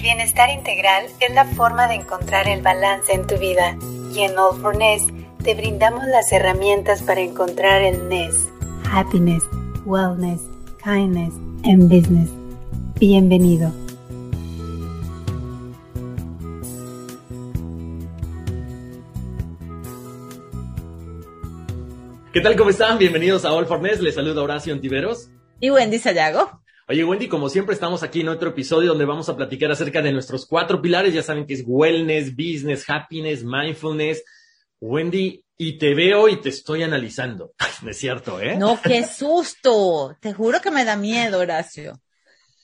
El bienestar integral es la forma de encontrar el balance en tu vida y en All for Ness te brindamos las herramientas para encontrar el Ness, happiness, wellness, kindness and business. Bienvenido. ¿Qué tal? ¿Cómo están? Bienvenidos a All for Ness. Les saluda Horacio Antiveros. Y Wendy Sayago. Oye, Wendy, como siempre estamos aquí en otro episodio donde vamos a platicar acerca de nuestros cuatro pilares. Ya saben que es wellness, business, happiness, mindfulness. Wendy, y te veo y te estoy analizando. No es cierto, ¿eh? No, qué susto. Te juro que me da miedo, Horacio.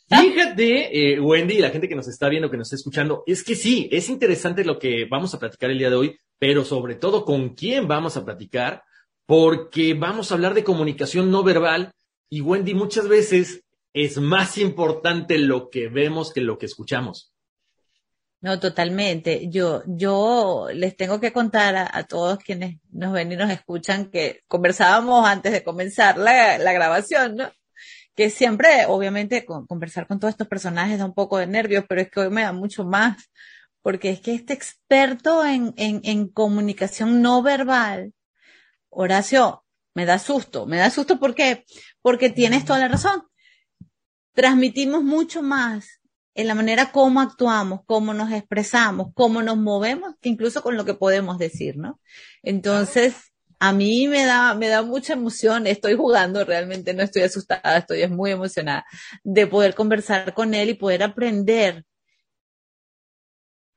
Fíjate, eh, Wendy, y la gente que nos está viendo, que nos está escuchando, es que sí, es interesante lo que vamos a platicar el día de hoy, pero sobre todo con quién vamos a platicar, porque vamos a hablar de comunicación no verbal y Wendy, muchas veces es más importante lo que vemos que lo que escuchamos. No, totalmente. Yo, yo les tengo que contar a, todos quienes nos ven y nos escuchan que conversábamos antes de comenzar la, la grabación, ¿no? Que siempre, obviamente, conversar con todos estos personajes da un poco de nervios, pero es que hoy me da mucho más, porque es que este experto en, en, en comunicación no verbal, Horacio, me da susto, me da susto porque, porque tienes toda la razón transmitimos mucho más en la manera como actuamos, cómo nos expresamos, cómo nos movemos, que incluso con lo que podemos decir, ¿no? Entonces, a mí me da, me da mucha emoción, estoy jugando, realmente no estoy asustada, estoy muy emocionada de poder conversar con él y poder aprender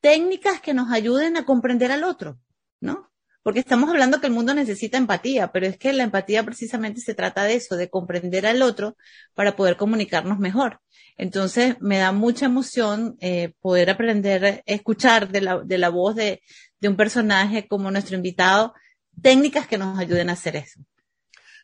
técnicas que nos ayuden a comprender al otro, ¿no? Porque estamos hablando que el mundo necesita empatía, pero es que la empatía precisamente se trata de eso, de comprender al otro para poder comunicarnos mejor. Entonces, me da mucha emoción eh, poder aprender a escuchar de la, de la voz de, de un personaje como nuestro invitado técnicas que nos ayuden a hacer eso.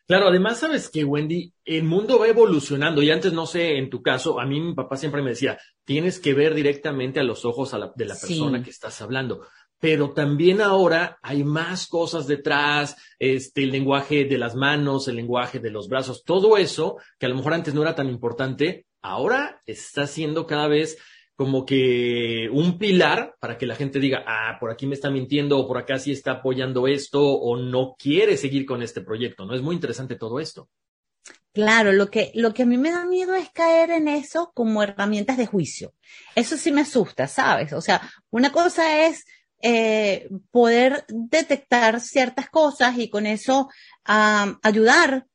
Claro, además sabes que Wendy, el mundo va evolucionando y antes no sé, en tu caso, a mí mi papá siempre me decía, tienes que ver directamente a los ojos a la, de la persona que estás hablando pero también ahora hay más cosas detrás, este, el lenguaje de las manos, el lenguaje de los brazos, todo eso que a lo mejor antes no era tan importante, ahora está siendo cada vez como que un pilar para que la gente diga, ah, por aquí me está mintiendo o por acá sí está apoyando esto o no quiere seguir con este proyecto, ¿no? Es muy interesante todo esto. Claro, lo que, lo que a mí me da miedo es caer en eso como herramientas de juicio. Eso sí me asusta, ¿sabes? O sea, una cosa es eh, poder detectar ciertas cosas y con eso ayudar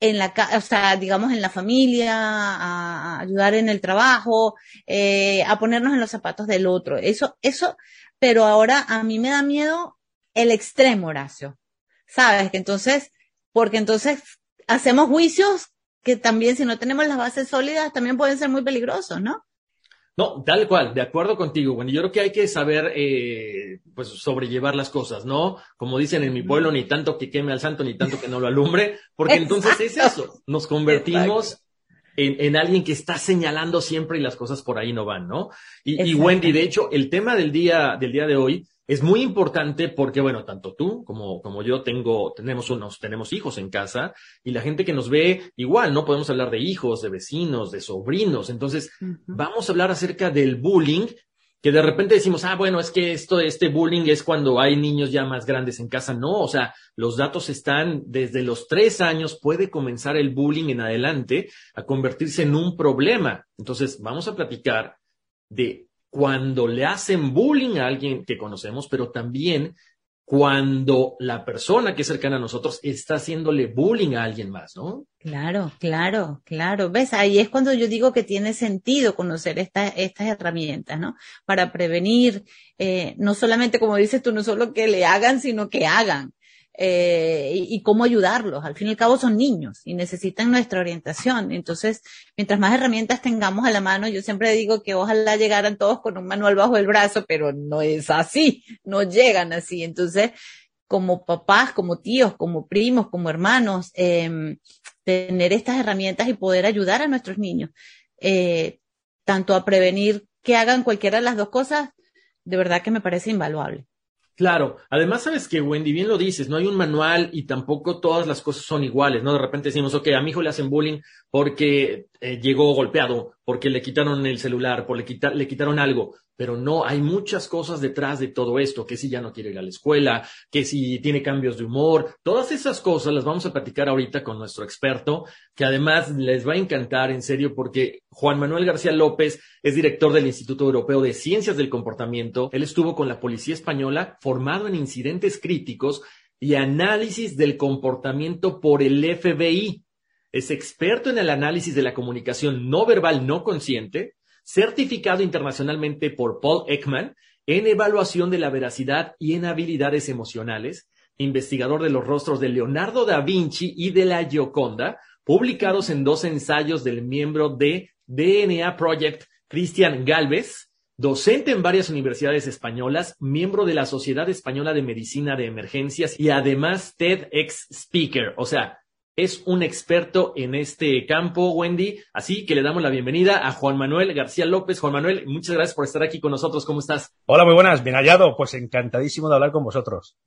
en la, o sea, digamos en la familia, a, ayudar en el trabajo, eh, a ponernos en los zapatos del otro. Eso, eso, pero ahora a mí me da miedo el extremo, Horacio. ¿Sabes? Que entonces, porque entonces hacemos juicios que también si no tenemos las bases sólidas también pueden ser muy peligrosos, ¿no? No, tal cual, de acuerdo contigo. Bueno, yo creo que hay que saber, eh, pues, sobrellevar las cosas, ¿no? Como dicen en mi pueblo, ni tanto que queme al santo, ni tanto que no lo alumbre, porque entonces es eso, nos convertimos en, en, alguien que está señalando siempre y las cosas por ahí no van, ¿no? Y, y Wendy, de hecho, el tema del día, del día de hoy es muy importante porque, bueno, tanto tú como, como yo tengo, tenemos unos, tenemos hijos en casa y la gente que nos ve igual, ¿no? Podemos hablar de hijos, de vecinos, de sobrinos. Entonces, vamos a hablar acerca del bullying, que de repente decimos, ah, bueno, es que esto, este bullying es cuando hay niños ya más grandes en casa. No, o sea, los datos están desde los tres años puede comenzar el bullying en adelante a convertirse en un problema. Entonces, vamos a platicar de cuando le hacen bullying a alguien que conocemos, pero también cuando la persona que es cercana a nosotros está haciéndole bullying a alguien más, ¿no? Claro, claro, claro. ¿Ves? Ahí es cuando yo digo que tiene sentido conocer estas herramientas, ¿no? Para prevenir, eh, no solamente, como dices tú, no solo que le hagan, sino que hagan eh, y, cómo ayudarlos. Al fin y al cabo son niños y necesitan nuestra orientación. Entonces, mientras más herramientas tengamos a la mano, yo siempre digo que ojalá llegaran todos con un manual bajo el brazo, pero no es así, no llegan así. Entonces, como papás, como tíos, como primos, como hermanos, eh, tener estas herramientas y poder ayudar a nuestros niños, eh, tanto a prevenir que hagan cualquiera de las dos cosas, de verdad que me parece invaluable. Claro, además sabes que Wendy, bien lo dices, no hay un manual y tampoco todas las cosas son iguales, ¿no? De repente decimos, ok, a mi hijo le hacen bullying porque eh, llegó golpeado porque le quitaron el celular, porque le, le quitaron algo, pero no, hay muchas cosas detrás de todo esto, que si ya no quiere ir a la escuela, que si tiene cambios de humor, todas esas cosas las vamos a platicar ahorita con nuestro experto, que además les va a encantar en serio porque Juan Manuel García López es director del Instituto Europeo de Ciencias del Comportamiento, él estuvo con la Policía Española formado en incidentes críticos y análisis del comportamiento por el FBI. Es experto en el análisis de la comunicación no verbal no consciente, certificado internacionalmente por Paul Ekman en evaluación de la veracidad y en habilidades emocionales, investigador de los rostros de Leonardo da Vinci y de la Gioconda, publicados en dos ensayos del miembro de DNA Project, Cristian Galvez, docente en varias universidades españolas, miembro de la Sociedad Española de Medicina de Emergencias y además TEDx Speaker. O sea, es un experto en este campo, Wendy. Así que le damos la bienvenida a Juan Manuel García López. Juan Manuel, muchas gracias por estar aquí con nosotros. ¿Cómo estás? Hola, muy buenas. Bien hallado. Pues encantadísimo de hablar con vosotros.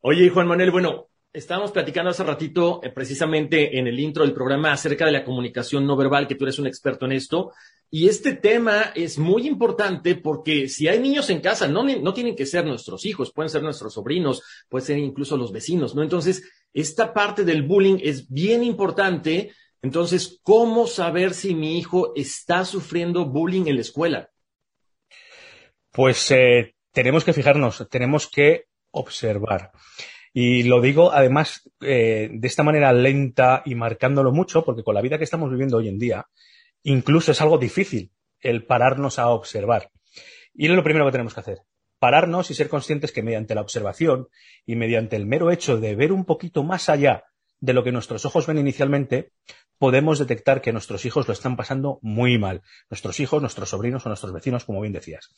Oye, Juan Manuel, bueno, estábamos platicando hace ratito, eh, precisamente en el intro del programa, acerca de la comunicación no verbal, que tú eres un experto en esto. Y este tema es muy importante porque si hay niños en casa, no, no tienen que ser nuestros hijos, pueden ser nuestros sobrinos, pueden ser incluso los vecinos, ¿no? Entonces, esta parte del bullying es bien importante. Entonces, ¿cómo saber si mi hijo está sufriendo bullying en la escuela? Pues eh, tenemos que fijarnos, tenemos que observar. Y lo digo además eh, de esta manera lenta y marcándolo mucho, porque con la vida que estamos viviendo hoy en día, incluso es algo difícil el pararnos a observar. Y es lo primero que tenemos que hacer, pararnos y ser conscientes que mediante la observación y mediante el mero hecho de ver un poquito más allá de lo que nuestros ojos ven inicialmente, podemos detectar que nuestros hijos lo están pasando muy mal. Nuestros hijos, nuestros sobrinos o nuestros vecinos, como bien decías.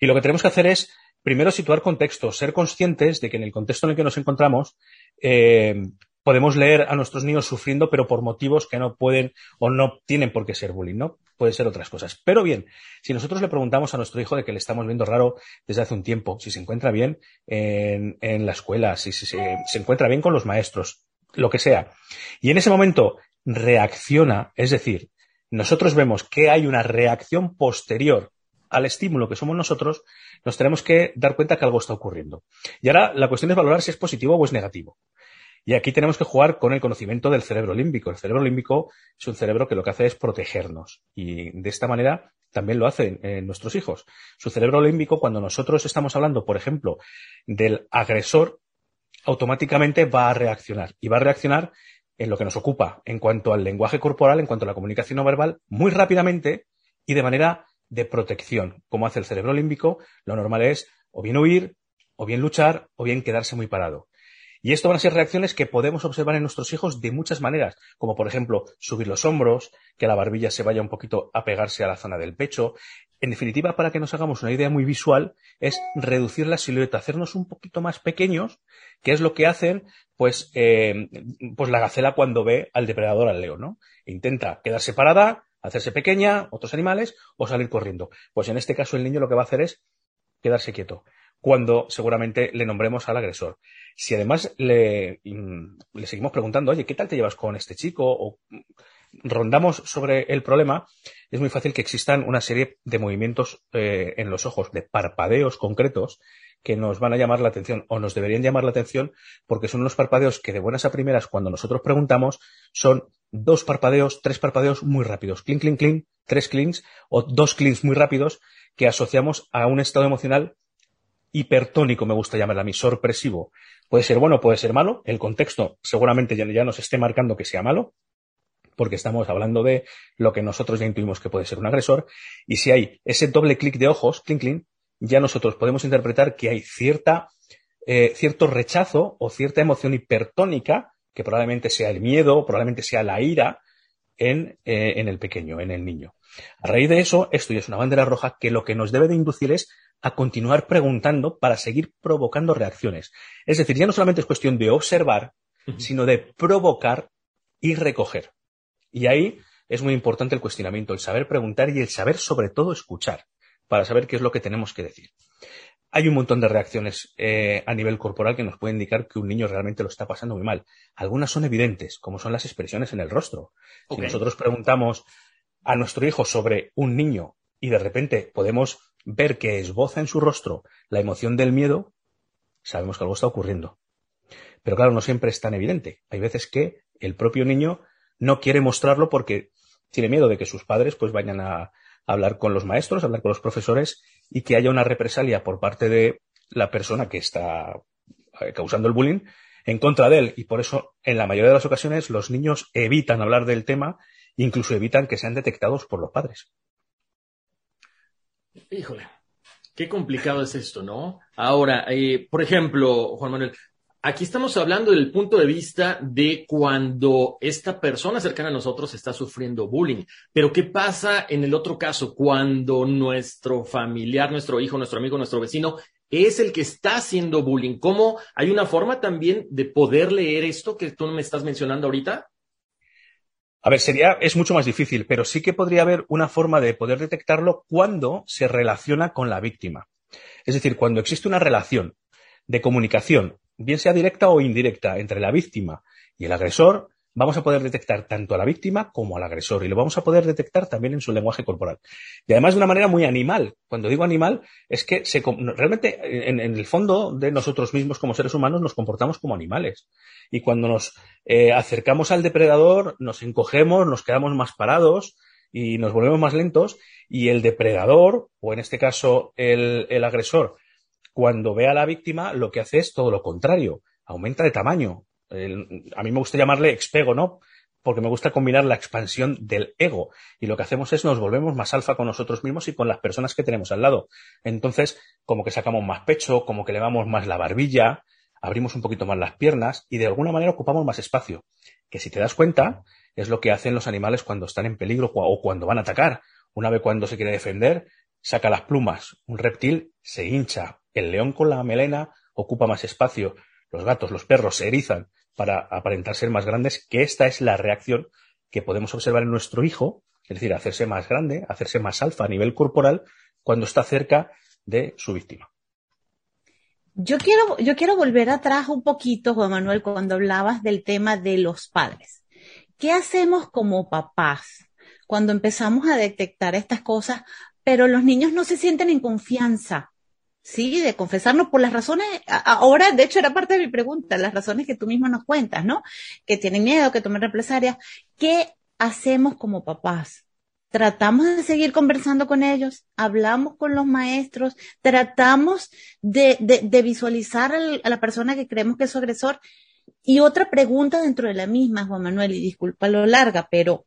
Y lo que tenemos que hacer es, primero, situar contexto, ser conscientes de que en el contexto en el que nos encontramos, eh, podemos leer a nuestros niños sufriendo, pero por motivos que no pueden o no tienen por qué ser bullying, ¿no? puede ser otras cosas. Pero bien, si nosotros le preguntamos a nuestro hijo de que le estamos viendo raro desde hace un tiempo, si se encuentra bien en, la escuela, si, se, encuentra bien con los maestros, lo que sea, y en ese momento reacciona, es decir, nosotros vemos que hay una reacción posterior al estímulo que somos nosotros, nos tenemos que dar cuenta que algo está ocurriendo. Y ahora la cuestión es valorar si es positivo o es negativo. Y aquí tenemos que jugar con el conocimiento del cerebro límbico. El cerebro límbico es un cerebro que lo que hace es protegernos. Y de esta manera también lo hacen eh, nuestros hijos. Su cerebro límbico, cuando nosotros estamos hablando, por ejemplo, del agresor, automáticamente va a reaccionar. Y va a reaccionar en lo que nos ocupa en cuanto al lenguaje corporal, en cuanto a la comunicación no verbal, muy rápidamente y de manera de protección. Como hace el cerebro límbico, lo normal es o bien huir, o bien luchar, o bien quedarse muy parado. Y esto van a ser reacciones que podemos observar en nuestros hijos de muchas maneras, como por ejemplo subir los hombros, que la barbilla se vaya un poquito a pegarse a la zona del pecho. En definitiva, para que nos hagamos una idea muy visual, es reducir la silueta, hacernos un poquito más pequeños, que es lo que hacen pues, eh, pues la gacela cuando ve al depredador, al león, ¿no? Intenta quedarse parada, hacerse pequeña, otros animales, o salir corriendo. Pues en este caso el niño lo que va a hacer es quedarse quieto cuando seguramente le nombremos al agresor. Si además le, le, seguimos preguntando, oye, ¿qué tal te llevas con este chico? O rondamos sobre el problema, es muy fácil que existan una serie de movimientos eh, en los ojos, de parpadeos concretos, que nos van a llamar la atención o nos deberían llamar la atención porque son unos parpadeos que de buenas a primeras, cuando nosotros preguntamos, son dos parpadeos, tres parpadeos muy rápidos, clink, clink, clink, tres clinks o dos clinks muy rápidos que asociamos a un estado emocional hipertónico, me gusta llamarla a mí, sorpresivo. Puede ser bueno, puede ser malo. El contexto seguramente ya, nos esté marcando que sea malo, porque estamos hablando de lo que nosotros ya intuimos que puede ser un agresor. Y si hay ese doble clic de ojos, clink, clink, ya nosotros podemos interpretar que hay cierta, eh, cierto rechazo o cierta emoción hipertónica, que probablemente sea el miedo, probablemente sea la ira, en, eh, en el pequeño, en el niño. A raíz de eso, esto ya es una bandera roja que lo que nos debe de inducir es a continuar preguntando para seguir provocando reacciones. Es decir, ya no solamente es cuestión de observar, sino de provocar y recoger. Y ahí es muy importante el cuestionamiento, el saber preguntar y el saber sobre todo escuchar, para saber qué es lo que tenemos que decir. Hay un montón de reacciones eh, a nivel corporal que nos pueden indicar que un niño realmente lo está pasando muy mal. Algunas son evidentes, como son las expresiones en el rostro. Si nosotros preguntamos a nuestro hijo sobre un niño y de repente podemos ver que esboza en su rostro la emoción del miedo, sabemos que algo está ocurriendo. Pero claro, no siempre es tan evidente. Hay veces que el propio niño no quiere mostrarlo porque tiene miedo de que sus padres pues vayan a hablar con los maestros, hablar con los profesores y que haya una represalia por parte de la persona que está eh, causando el bullying en contra de él. Y por eso, en la mayoría de las ocasiones, los niños evitan hablar del tema, incluso evitan que sean detectados por los padres. Híjole, qué complicado es esto, ¿no? Ahora, eh, por ejemplo, Juan Manuel, aquí estamos hablando del punto de vista de cuando esta persona cercana a nosotros está sufriendo bullying. Pero ¿qué pasa en el otro caso cuando nuestro familiar, nuestro hijo, nuestro amigo, nuestro vecino es el que está haciendo bullying? ¿Cómo hay una forma también de poder leer esto que tú me estás mencionando ahorita? A ver, sería, es mucho más difícil, pero sí que podría haber una forma de poder detectarlo cuando se relaciona con la víctima. Es decir, cuando existe una relación de comunicación, bien sea directa o indirecta, entre la víctima y el agresor, vamos a poder detectar tanto a la víctima como al agresor y lo vamos a poder detectar también en su lenguaje corporal. Y además de una manera muy animal. Cuando digo animal es que realmente en, el fondo de nosotros mismos como seres humanos nos comportamos como animales. Y cuando nos eh, acercamos al depredador nos encogemos, nos quedamos más parados y nos volvemos más lentos y el depredador, o en este caso el agresor, cuando ve a la víctima lo que hace es todo lo contrario, aumenta de tamaño, a mí me gusta llamarle expego, ¿no? Porque me gusta combinar la expansión del ego. Y lo que hacemos es nos volvemos más alfa con nosotros mismos y con las personas que tenemos al lado. Entonces, como que sacamos más pecho, como que levamos más la barbilla, abrimos un poquito más las piernas y de alguna manera ocupamos más espacio. Que si te das cuenta, es lo que hacen los animales cuando están en peligro o cuando van a atacar. Una vez cuando se quiere defender, saca las plumas. Un reptil se hincha. El león con la melena ocupa más espacio. Los gatos, los perros se erizan para aparentar ser más grandes, que esta es la reacción que podemos observar en nuestro hijo, es decir, hacerse más grande, hacerse más alfa a nivel corporal cuando está cerca de su víctima. Yo quiero, yo quiero volver atrás un poquito, Juan Manuel, cuando hablabas del tema de los padres. ¿Qué hacemos como papás cuando empezamos a detectar estas cosas, pero los niños no se sienten en confianza Sí, de confesarnos por las razones, ahora de hecho era parte de mi pregunta, las razones que tú mismo nos cuentas, ¿no? Que tienen miedo, que tomen represalias. ¿Qué hacemos como papás? Tratamos de seguir conversando con ellos, hablamos con los maestros, tratamos de, de, visualizar a la persona que creemos que es su agresor. Y otra pregunta dentro de la misma, Juan Manuel, y disculpa lo larga, pero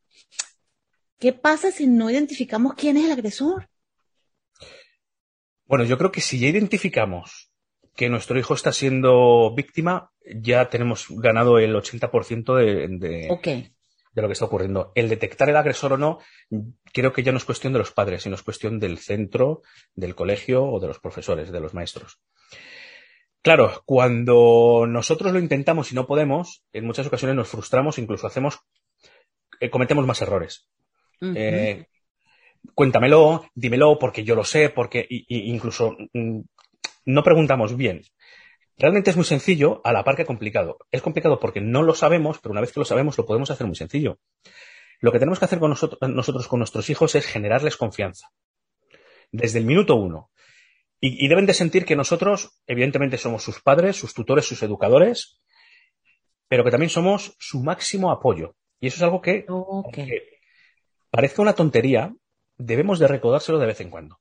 ¿qué pasa si no identificamos quién es el agresor? Bueno, yo creo que si ya identificamos que nuestro hijo está siendo víctima, ya tenemos ganado el 80% de, de, de lo que está ocurriendo. El detectar el agresor o no, creo que ya no es cuestión de los padres, sino es cuestión del centro, del colegio o de los profesores, de los maestros. Claro, cuando nosotros lo intentamos y no podemos, en muchas ocasiones nos frustramos, incluso hacemos, eh, cometemos más errores cuéntamelo, dímelo, porque yo lo sé, porque incluso mm, no preguntamos bien. Realmente es muy sencillo, a la par que complicado. Es complicado porque no lo sabemos, pero una vez que lo sabemos lo podemos hacer muy sencillo. Lo que tenemos que hacer con nosotros, nosotros con nuestros hijos es generarles confianza. Desde el minuto uno. Y, deben de sentir que nosotros, evidentemente, somos sus padres, sus tutores, sus educadores, pero que también somos su máximo apoyo. Y eso es algo que, parece una tontería, debemos de recordárselo de vez en cuando.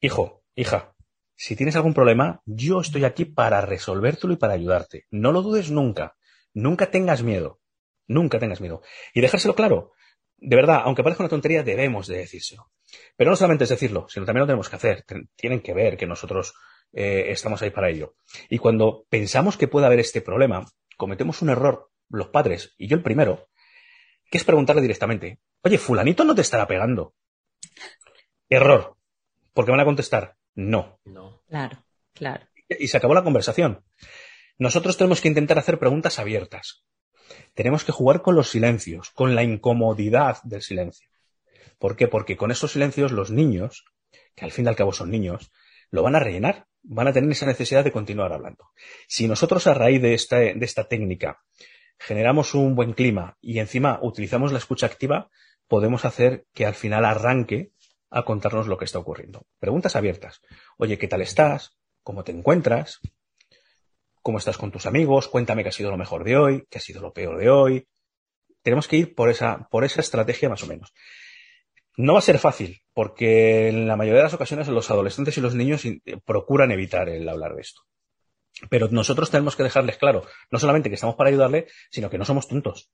Hijo, hija, si tienes algún problema, yo estoy aquí para resolvértelo y para ayudarte. No lo dudes nunca. Nunca tengas miedo. Nunca tengas miedo. Y dejárselo claro. De verdad, aunque parezca una tontería, debemos de decírselo. Pero no solamente es decirlo, sino también lo tenemos que hacer. Tienen que ver que nosotros eh, estamos ahí para ello. Y cuando pensamos que puede haber este problema, cometemos un error, los padres, y yo el primero, que es preguntarle directamente, oye, fulanito no te estará pegando. Error. Porque van a contestar, no. No. Claro, claro. Y se acabó la conversación. Nosotros tenemos que intentar hacer preguntas abiertas. Tenemos que jugar con los silencios, con la incomodidad del silencio. ¿Por qué? Porque con esos silencios los niños, que al fin y al cabo son niños, lo van a rellenar, van a tener esa necesidad de continuar hablando. Si nosotros a raíz de esta, de esta técnica generamos un buen clima y encima utilizamos la escucha activa, podemos hacer que al final arranque a contarnos lo que está ocurriendo. Preguntas abiertas. Oye, ¿qué tal estás? ¿Cómo te encuentras? ¿Cómo estás con tus amigos? Cuéntame qué ha sido lo mejor de hoy, qué ha sido lo peor de hoy. Tenemos que ir por esa, por esa estrategia más o menos. No va a ser fácil, porque en la mayoría de las ocasiones los adolescentes y los niños procuran evitar el hablar de esto. Pero nosotros tenemos que dejarles claro, no solamente que estamos para ayudarle, sino que no somos tontos.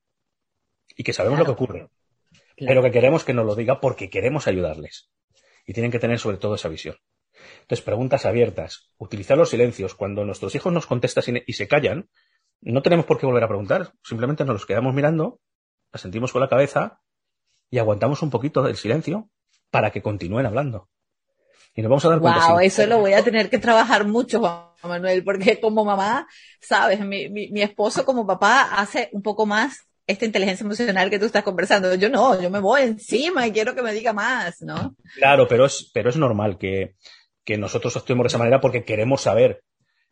Y que sabemos lo que ocurre pero que queremos que nos lo diga porque queremos ayudarles. Y tienen que tener sobre todo esa visión. Entonces, preguntas abiertas, utilizar los silencios. Cuando nuestros hijos nos contestan y se callan, no tenemos por qué volver a preguntar. Simplemente nos los quedamos mirando, sentimos con la cabeza y aguantamos un poquito del silencio para que continúen hablando. Y nos vamos a dar cuenta. Wow, eso lo voy a tener que trabajar mucho, Juan Manuel, porque como mamá, sabes, mi, mi, mi esposo como papá hace un poco más esta inteligencia emocional que tú estás conversando. Yo no, yo me voy encima y quiero que me diga más, ¿no? Claro, pero es, pero es normal que, que nosotros actuemos de esa manera porque queremos saber.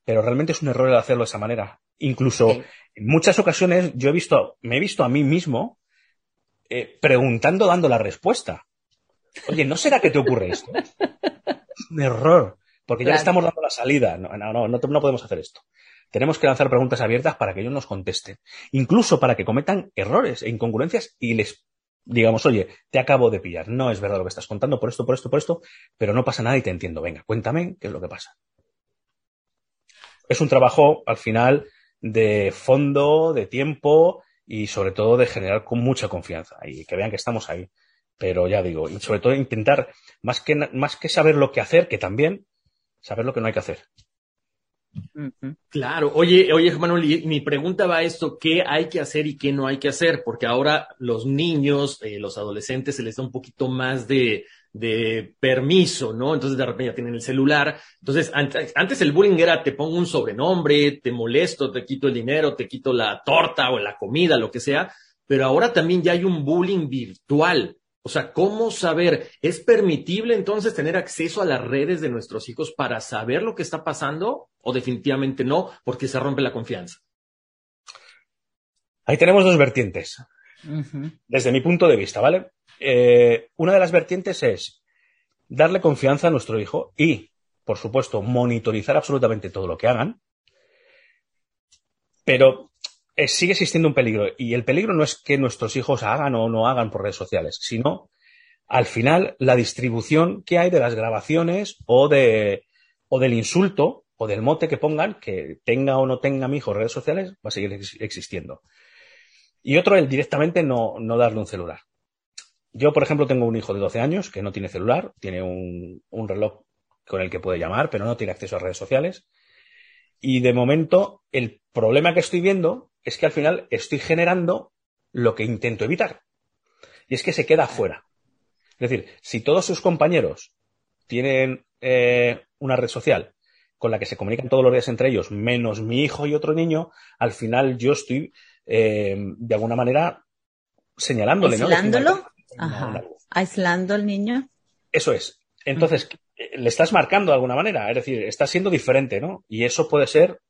Pero realmente es un error el hacerlo de esa manera. Incluso en muchas ocasiones yo he visto, me he visto a mí mismo eh, preguntando, dando la respuesta. Oye, ¿no será que te ocurre esto? es un error, porque ya le estamos dando la salida. No, no, no, no podemos hacer esto. Tenemos que lanzar preguntas abiertas para que ellos nos contesten, incluso para que cometan errores e incongruencias y les digamos, oye, te acabo de pillar, no es verdad lo que estás contando por esto, por esto, por esto, pero no pasa nada y te entiendo. Venga, cuéntame qué es lo que pasa. Es un trabajo, al final, de fondo, de tiempo y sobre todo de generar con mucha confianza y que vean que estamos ahí. Pero ya digo, y sobre todo intentar, más que, más que saber lo que hacer, que también, saber lo que no hay que hacer. Claro, oye, oye, Manuel, mi pregunta va a esto, ¿qué hay que hacer y qué no hay que hacer? Porque ahora los niños, eh, los adolescentes se les da un poquito más de, de permiso, ¿no? Entonces de repente ya tienen el celular. Entonces, antes, antes el bullying era te pongo un sobrenombre, te molesto, te quito el dinero, te quito la torta o la comida, lo que sea. Pero ahora también ya hay un bullying virtual. O sea, ¿cómo saber? ¿Es permitible entonces tener acceso a las redes de nuestros hijos para saber lo que está pasando o definitivamente no porque se rompe la confianza? Ahí tenemos dos vertientes. Desde mi punto de vista, ¿vale? Eh, una de las vertientes es darle confianza a nuestro hijo y, por supuesto, monitorizar absolutamente todo lo que hagan. Pero sigue existiendo un peligro. Y el peligro no es que nuestros hijos hagan o no hagan por redes sociales, sino al final la distribución que hay de las grabaciones o, de, o del insulto o del mote que pongan, que tenga o no tenga mi hijo redes sociales, va a seguir existiendo. Y otro, el directamente no, no darle un celular. Yo, por ejemplo, tengo un hijo de 12 años que no tiene celular, tiene un, un reloj con el que puede llamar, pero no tiene acceso a redes sociales. Y de momento, el problema que estoy viendo es que al final estoy generando lo que intento evitar. Y es que se queda fuera. Es decir, si todos sus compañeros tienen eh, una red social con la que se comunican todos los días entre ellos, menos mi hijo y otro niño, al final yo estoy eh, de alguna manera señalándole. ¿Aislándolo? Ajá. ¿Aislando al niño? Eso es. Entonces, eh, le estás marcando de alguna manera, es decir, estás siendo diferente, ¿no? Y eso puede ser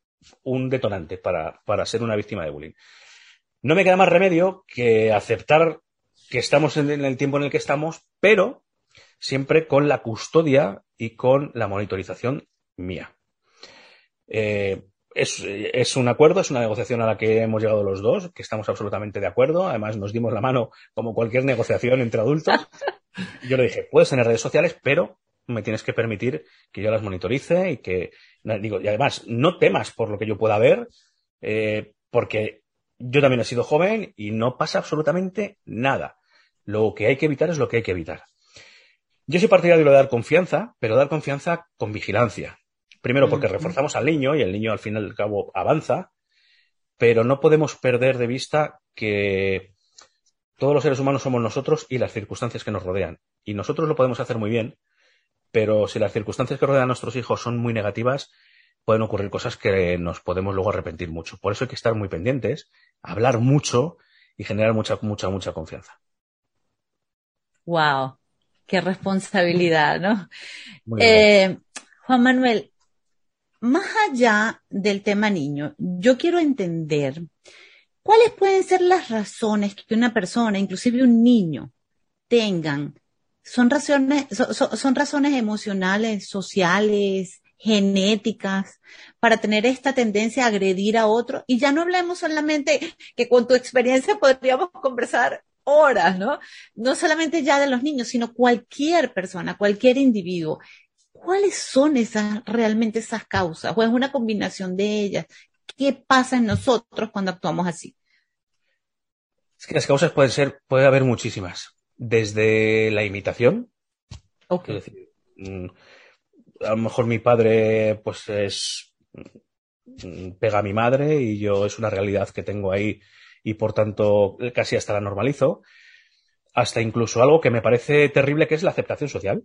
un detonante para, para ser una víctima de bullying. No me queda más remedio que aceptar que estamos en el tiempo en el que estamos, pero siempre con la custodia y con la monitorización mía. Eh, es, es, un acuerdo, es una negociación a la que hemos llegado los dos, que estamos absolutamente de acuerdo. Además, nos dimos la mano como cualquier negociación entre adultos. Yo le dije, puedes tener redes sociales, pero me tienes que permitir que yo las monitorice y que, digo, y además, no temas por lo que yo pueda ver, eh, porque yo también he sido joven y no pasa absolutamente nada. Lo que hay que evitar es lo que hay que evitar. Yo soy partidario de dar confianza, pero dar confianza con vigilancia. Primero porque reforzamos al niño y el niño al fin y al cabo avanza, pero no podemos perder de vista que todos los seres humanos somos nosotros y las circunstancias que nos rodean. Y nosotros lo podemos hacer muy bien, pero si las circunstancias que rodean a nuestros hijos son muy negativas, pueden ocurrir cosas que nos podemos luego arrepentir mucho. Por eso hay que estar muy pendientes, hablar mucho y generar mucha, mucha, mucha confianza. Wow, qué responsabilidad, ¿no? Eh, Juan Manuel, más allá del tema niño, yo quiero entender cuáles pueden ser las razones que una persona, inclusive un niño, tengan, son razones, son, razones emocionales, sociales, genéticas, para tener esta tendencia a agredir a otro. Y ya no hablemos solamente que con tu experiencia podríamos conversar horas, ¿no? No solamente ya de los niños, sino cualquier persona, cualquier individuo. ¿Cuáles son esas, realmente esas causas? ¿O es una combinación de ellas? ¿Qué pasa en nosotros cuando actuamos así? Es que las causas pueden ser, puede haber muchísimas. Desde la imitación. Okay. Es decir, mm, a lo mejor mi padre, pues es, mm, pega a mi madre y yo es una realidad que tengo ahí y por tanto casi hasta la normalizo. Hasta incluso algo que me parece terrible que es la aceptación social.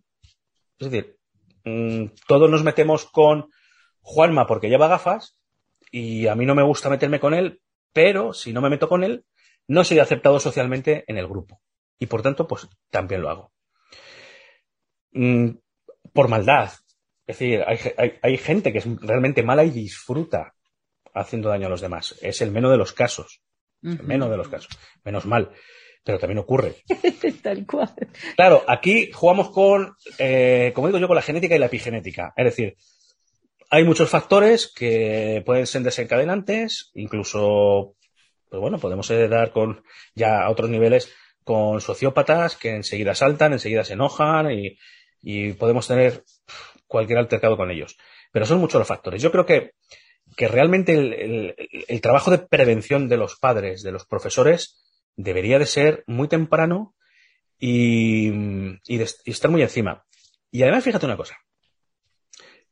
Es decir, mm, todos nos metemos con Juanma porque lleva gafas y a mí no me gusta meterme con él, pero si no me meto con él, no soy aceptado socialmente en el grupo. Y por tanto, pues también lo hago. Mm, por maldad. Es decir, hay, gente que es realmente mala y disfruta haciendo daño a los demás. Es el menos de los casos. Menos de los casos. Menos mal. Pero también ocurre. Tal cual. Claro, aquí jugamos con, eh, como digo yo, con la genética y la epigenética. Es decir, hay muchos factores que pueden ser desencadenantes, incluso pues bueno, podemos dar con ya a otros niveles con sociópatas que enseguida saltan, enseguida se enojan y, podemos tener cualquier altercado con ellos. Pero son muchos los factores. Yo creo que, que realmente el, trabajo de prevención de los padres, de los profesores, debería de ser muy temprano y, y, estar muy encima. Y además, fíjate una cosa.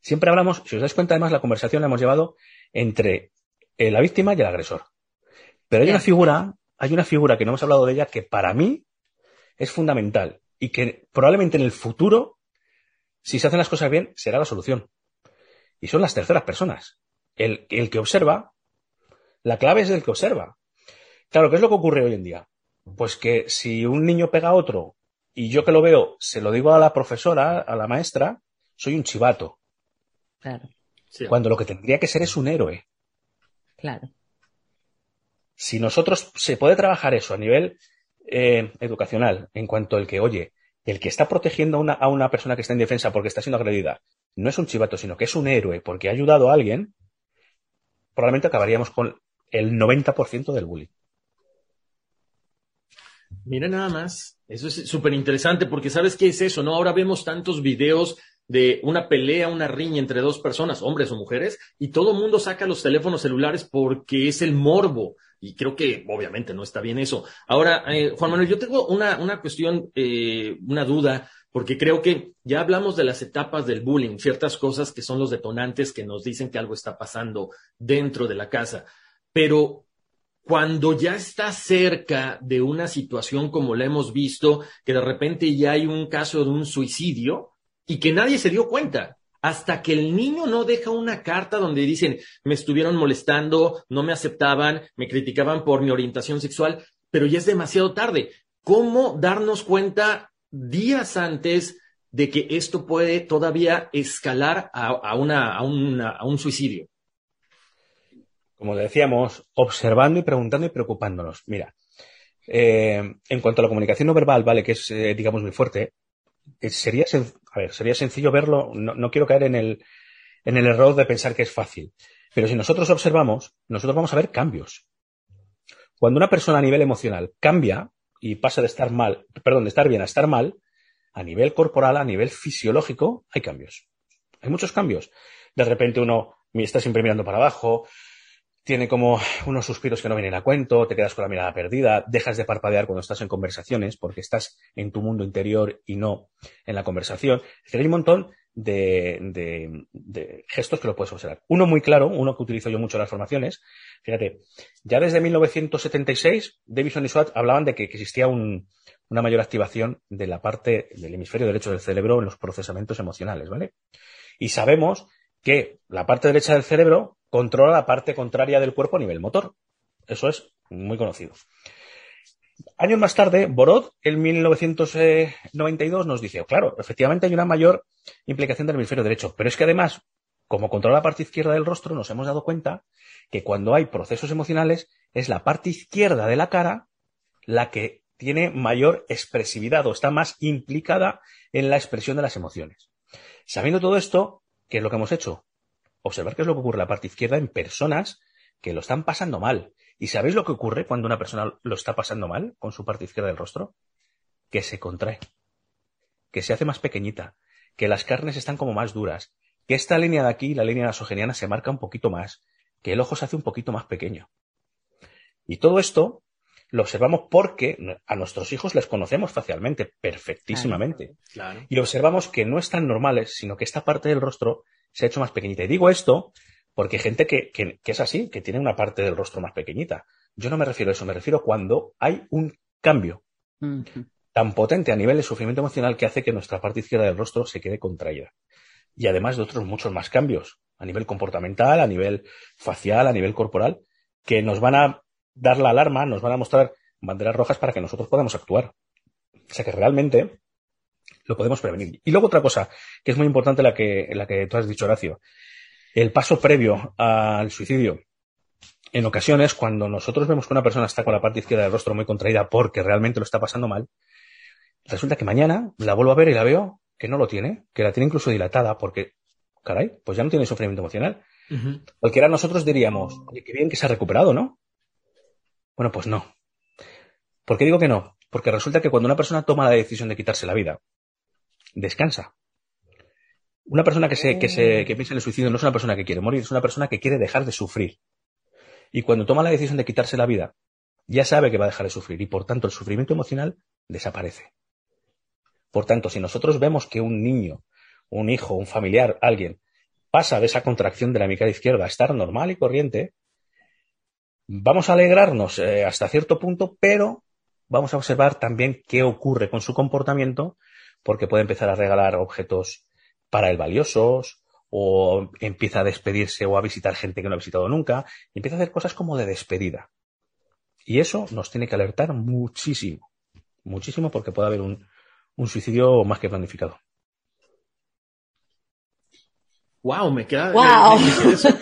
Siempre hablamos, si os dais cuenta, además, la conversación la hemos llevado entre la víctima y el agresor. Pero hay una figura, hay una figura que no hemos hablado de ella que para mí es fundamental y que probablemente en el futuro, si se hacen las cosas bien, será la solución. Y son las terceras personas. El, el que observa, la clave es el que observa. Claro, ¿qué es lo que ocurre hoy en día? Pues que si un niño pega a otro y yo que lo veo, se lo digo a la profesora, a la maestra, soy un chivato. Claro. Cuando lo que tendría que ser es un héroe. Claro. Si nosotros se puede trabajar eso a nivel eh, educacional, en cuanto al que, oye, el que está protegiendo a una, persona que está en defensa porque está siendo agredida, no es un chivato, sino que es un héroe porque ha ayudado a alguien, probablemente acabaríamos con el 90% del bullying. Mira nada más, eso es súper interesante porque sabes qué es eso, ¿no? Ahora vemos tantos videos de una pelea, una riña entre dos personas, hombres o mujeres, y todo el mundo saca los teléfonos celulares porque es el morbo. Y creo que obviamente no está bien eso. Ahora, eh, Juan Manuel, yo tengo una, una cuestión, eh, una duda, porque creo que ya hablamos de las etapas del bullying, ciertas cosas que son los detonantes que nos dicen que algo está pasando dentro de la casa. Pero cuando ya está cerca de una situación como la hemos visto, que de repente ya hay un caso de un suicidio y que nadie se dio cuenta, hasta que el niño no deja una carta donde dicen, me estuvieron molestando, no me aceptaban, me criticaban por mi orientación sexual, pero ya es demasiado tarde. ¿Cómo darnos cuenta días antes de que esto puede todavía escalar a, una, a, un suicidio? Como decíamos, observando y preguntando y preocupándonos. Mira, eh, en cuanto a la comunicación no verbal, ¿vale? Que es, eh, digamos, muy fuerte, eh, sería, a ver, sería sencillo verlo, no, quiero caer en el, en el error de pensar que es fácil, pero si nosotros observamos, nosotros vamos a ver cambios. Cuando una persona a nivel emocional cambia y pasa de estar mal, perdón, de estar bien a estar mal, a nivel corporal, a nivel fisiológico, hay cambios. Hay muchos cambios. De repente uno está siempre mirando para abajo, tiene como unos suspiros que no vienen a cuento, te quedas con la mirada perdida, dejas de parpadear cuando estás en conversaciones porque estás en tu mundo interior y no en la conversación. Es hay un montón de, gestos que lo puedes observar. Uno muy claro, uno que utilizo yo mucho en las formaciones, fíjate, ya desde 1976, Davison y Swat hablaban de que, existía una mayor activación de la parte del hemisferio derecho del cerebro en los procesamientos emocionales, ¿vale? Y sabemos que la parte derecha del cerebro controla la parte contraria del cuerpo a nivel motor. Eso es muy conocido. Años más tarde, Borod, en 1992, nos dice, claro, efectivamente hay una mayor implicación del hemisferio derecho, pero es que además, como controla la parte izquierda del rostro, nos hemos dado cuenta que cuando hay procesos emocionales, es la parte izquierda de la cara la que tiene mayor expresividad o está más implicada en la expresión de las emociones. Sabiendo todo esto, ¿qué es lo que hemos hecho? Observar qué es lo que ocurre en la parte izquierda en personas que lo están pasando mal. ¿Y sabéis lo que ocurre cuando una persona lo está pasando mal con su parte izquierda del rostro? Que se contrae, que se hace más pequeñita, que las carnes están como más duras, que esta línea de aquí, la línea nasogeniana, se marca un poquito más, que el ojo se hace un poquito más pequeño. Y todo esto lo observamos porque a nuestros hijos les conocemos facialmente, perfectísimamente. Y observamos que no están normales, sino que esta parte del rostro se ha hecho más pequeñita. Y digo esto porque hay gente que, es así, que tiene una parte del rostro más pequeñita. Yo no me refiero a eso, me refiero a cuando hay un cambio tan potente a nivel de sufrimiento emocional que hace que nuestra parte izquierda del rostro se quede contraída. Y además de otros muchos más cambios, a nivel comportamental, a nivel facial, a nivel corporal, que nos van a dar la alarma, nos van a mostrar banderas rojas para que nosotros podamos actuar. O sea que realmente lo podemos prevenir. Y luego otra cosa, que es muy importante la que, la que tú has dicho, Horacio. El paso previo al suicidio. En ocasiones, cuando nosotros vemos que una persona está con la parte izquierda del rostro muy contraída porque realmente lo está pasando mal, resulta que mañana la vuelvo a ver y la veo que no lo tiene, que la tiene incluso dilatada porque, caray, pues ya no tiene sufrimiento emocional. Cualquiera de nosotros diríamos, oye, qué bien que se ha recuperado, ¿no? Bueno, pues no. ¿Por qué digo que no? Porque resulta que cuando una persona toma la decisión de quitarse la vida, descansa. Una persona que, se, que, se, que piensa en el suicidio no es una persona que quiere morir, es una persona que quiere dejar de sufrir. Y cuando toma la decisión de quitarse la vida, ya sabe que va a dejar de sufrir y por tanto el sufrimiento emocional desaparece. Por tanto, si nosotros vemos que un niño, un hijo, un familiar, alguien, pasa de esa contracción de la mitad izquierda a estar normal y corriente, Vamos a alegrarnos eh, hasta cierto punto, pero vamos a observar también qué ocurre con su comportamiento, porque puede empezar a regalar objetos para él valiosos, o empieza a despedirse o a visitar gente que no ha visitado nunca, y empieza a hacer cosas como de despedida. Y eso nos tiene que alertar muchísimo, muchísimo, porque puede haber un suicidio más que planificado. Wow, me queda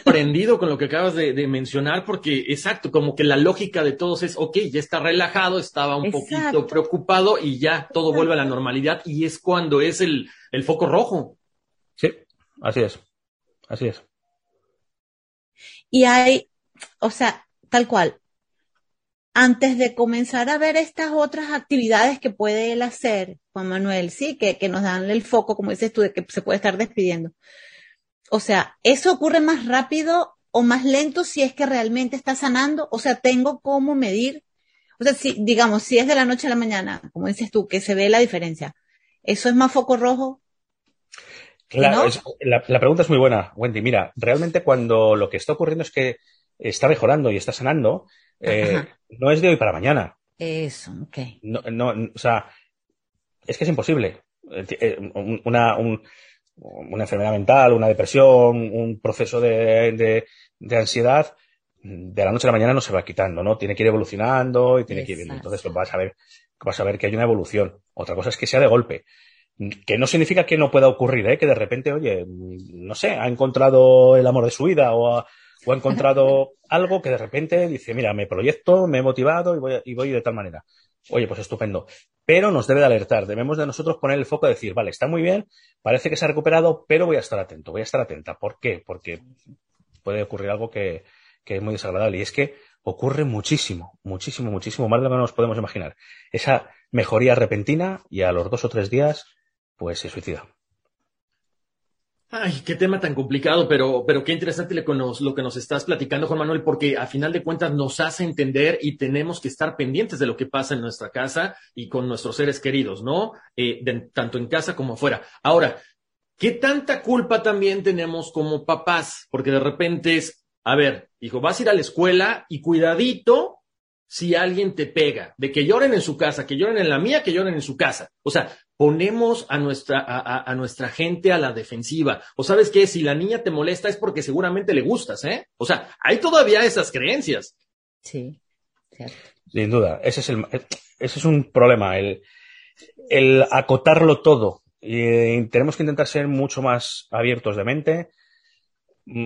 sorprendido con lo que acabas de, mencionar, porque exacto, como que la lógica de todos es, ok, ya está relajado, estaba un poquito preocupado y ya todo vuelve a la normalidad y es cuando es el, el foco rojo. Sí, así es, así es. Y hay, o sea, tal cual, antes de comenzar a ver estas otras actividades que puede él hacer, Juan Manuel, sí, que, que nos dan el foco, como dices tú, de que se puede estar despidiendo o sea, ¿eso ocurre más rápido o más lento si es que realmente está sanando? O sea, tengo cómo medir. O sea, si, digamos, si es de la noche a la mañana, como dices tú, que se ve la diferencia, ¿eso es más foco rojo? Claro, la, pregunta es muy buena, Wendy. Mira, realmente cuando lo que está ocurriendo es que está mejorando y está sanando, eh, no es de hoy para mañana. Eso, ok. No, no, o sea, es que es imposible. Eh, una, un, una enfermedad mental, una depresión, un proceso de, de, ansiedad, de la noche a la mañana no se va quitando, ¿no? Tiene que ir evolucionando y tiene que ir. Entonces pues, vas a ver, vas a ver que hay una evolución. Otra cosa es que sea de golpe. Que no significa que no pueda ocurrir, ¿eh? Que de repente, oye, no sé, ha encontrado el amor de su vida o ha, o ha encontrado algo que de repente dice, mira, me proyecto, me he motivado y voy, y voy de tal manera. Oye, pues estupendo. Pero nos debe de alertar. Debemos de nosotros poner el foco y decir, vale, está muy bien, parece que se ha recuperado, pero voy a estar atento, voy a estar atenta. ¿Por qué? Porque puede ocurrir algo que, es muy desagradable. Y es que ocurre muchísimo, muchísimo, muchísimo, más de lo que nos podemos imaginar. Esa mejoría repentina y a los dos o tres días, pues se suicida. Ay, qué tema tan complicado, pero, pero qué interesante lo que, nos, lo que nos estás platicando, Juan Manuel, porque a final de cuentas nos hace entender y tenemos que estar pendientes de lo que pasa en nuestra casa y con nuestros seres queridos, ¿no? Eh, tanto en casa como afuera. Ahora, ¿qué tanta culpa también tenemos como papás? Porque de repente es, a ver, hijo, vas a ir a la escuela y cuidadito si alguien te pega, de que lloren en su casa, que lloren en la mía, que lloren en su casa. O sea, ponemos a nuestra, a, nuestra gente a la defensiva. O sabes qué, si la niña te molesta es porque seguramente le gustas, ¿eh? O sea, hay todavía esas creencias. Sí, cierto. Sin duda, ese es, el, ese es un problema, el, el acotarlo todo. Y tenemos que intentar ser mucho más abiertos de mente,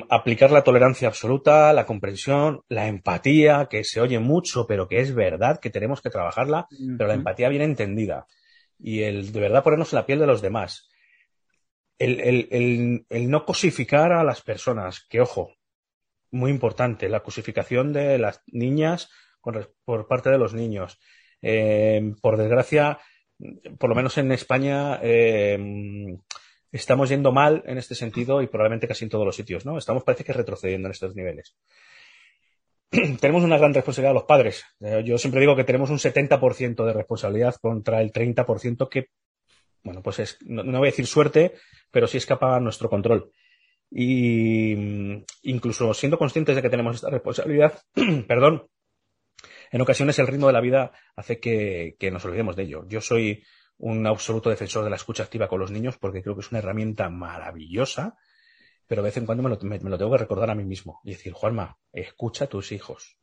aplicar la tolerancia absoluta, la comprensión, la empatía, que se oye mucho, pero que es verdad que tenemos que trabajarla, pero la empatía bien entendida. Y el de verdad ponernos en la piel de los demás. El, no cosificar a las personas, que ojo, muy importante, la cosificación de las niñas por parte de los niños. Eh, por desgracia, por lo menos en España, eh, estamos yendo mal en este sentido y probablemente casi en todos los sitios, ¿no? Estamos, parece que retrocediendo en estos niveles. tenemos una gran responsabilidad los padres. Eh, yo siempre digo que tenemos un 70% de responsabilidad contra el 30% que, bueno, pues es, no, voy a decir suerte, pero sí escapa a nuestro control. Y mm, incluso siendo conscientes de que tenemos esta responsabilidad, perdón, en ocasiones el ritmo de la vida hace que, nos olvidemos de ello. Yo soy un absoluto defensor de la escucha activa con los niños porque creo que es una herramienta maravillosa, pero de vez en cuando me lo, tengo que recordar a mí mismo y decir, Juanma, escucha a tus hijos.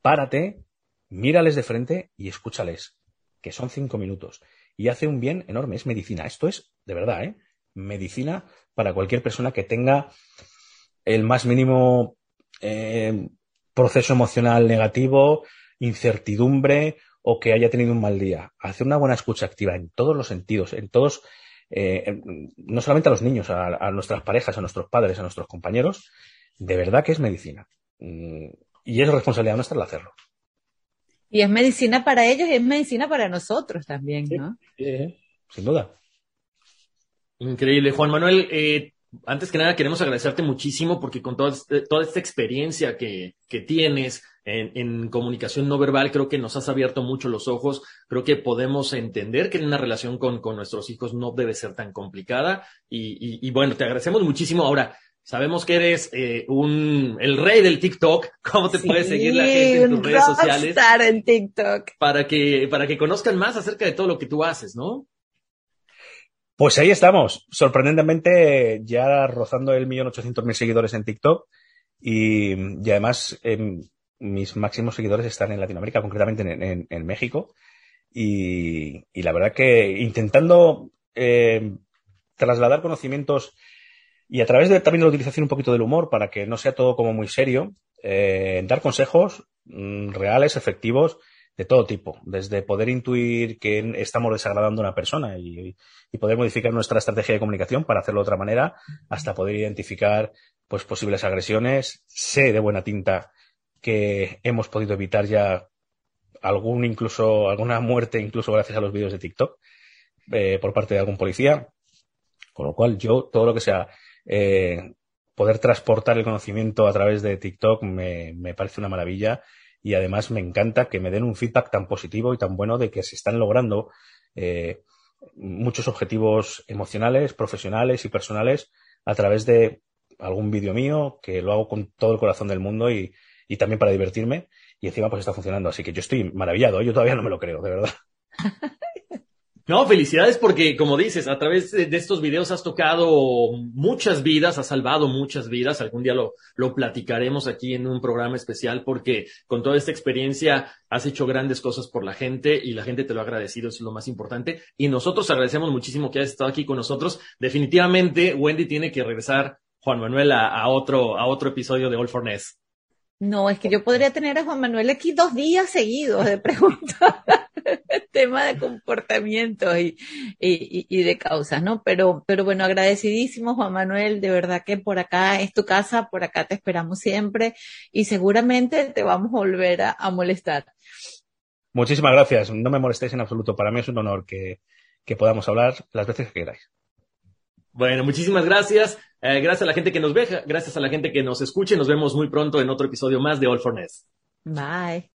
Párate, mírales de frente y escúchales, que son cinco minutos. Y hace un bien enorme, es medicina. Esto es, de verdad, ¿eh? medicina para cualquier persona que tenga el más mínimo eh, proceso emocional negativo, incertidumbre o que haya tenido un mal día. Hacer una buena escucha activa en todos los sentidos, en todos, eh, no solamente a los niños, a, nuestras parejas, a nuestros padres, a nuestros compañeros, de verdad que es medicina. Mm, y es responsabilidad nuestra el hacerlo. Y es medicina para ellos y es medicina para nosotros también, ¿no? Sí, sin duda. Increíble. Juan Manuel, eh, antes que nada queremos agradecerte muchísimo porque con toda, este, toda esta experiencia que, que tienes, en, comunicación no verbal, creo que nos has abierto mucho los ojos, creo que podemos entender que una relación con, nuestros hijos no debe ser tan complicada y, bueno, te agradecemos muchísimo. Ahora, sabemos que eres eh, un, el rey del TikTok, ¿cómo te puede seguir la gente en tus redes sociales? en TikTok. Para que, para que conozcan más acerca de todo lo que tú haces, ¿no? Pues ahí estamos, sorprendentemente ya rozando el millón ochocientos mil seguidores en TikTok y, además em, mis máximos seguidores están en Latinoamérica, concretamente en, México. Y, la verdad que intentando eh, trasladar conocimientos y a través de también de la utilización un poquito del humor para que no sea todo como muy serio, eh, dar consejos mm, reales, efectivos, de todo tipo, desde poder intuir que estamos desagradando a una persona y, poder modificar nuestra estrategia de comunicación para hacerlo de otra manera, hasta poder identificar pues posibles agresiones. Sé de buena tinta que hemos podido evitar ya algún incluso alguna muerte incluso gracias a los vídeos de TikTok eh, por parte de algún policía con lo cual yo todo lo que sea eh, poder transportar el conocimiento a través de TikTok me, me, parece una maravilla y además me encanta que me den un feedback tan positivo y tan bueno de que se están logrando eh, muchos objetivos emocionales, profesionales y personales a través de algún vídeo mío que lo hago con todo el corazón del mundo y, y también para divertirme. Y encima pues está funcionando. Así que yo estoy maravillado. ¿eh? Yo todavía no me lo creo, de verdad. No, felicidades porque, como dices, a través de, estos videos has tocado muchas vidas, has salvado muchas vidas. Algún día lo, lo platicaremos aquí en un programa especial porque con toda esta experiencia has hecho grandes cosas por la gente y la gente te lo ha agradecido, eso es lo más importante. Y nosotros agradecemos muchísimo que hayas estado aquí con nosotros. Definitivamente, Wendy tiene que regresar, Juan Manuel, a, otro, a otro episodio de All for Ness. No, es que yo podría tener a Juan Manuel aquí dos días seguidos de preguntas, tema de comportamiento y, y, y, de causas, ¿no? Pero, pero bueno, agradecidísimo Juan Manuel, de verdad que por acá es tu casa, por acá te esperamos siempre y seguramente te vamos a volver a, molestar. Muchísimas gracias, no me molestéis en absoluto, para mí es un honor que, que podamos hablar las veces que queráis. Bueno, muchísimas gracias. Eh, gracias a la gente que nos ve, gracias a la gente que nos escuche. Nos vemos muy pronto en otro episodio más de All for Ness. Bye.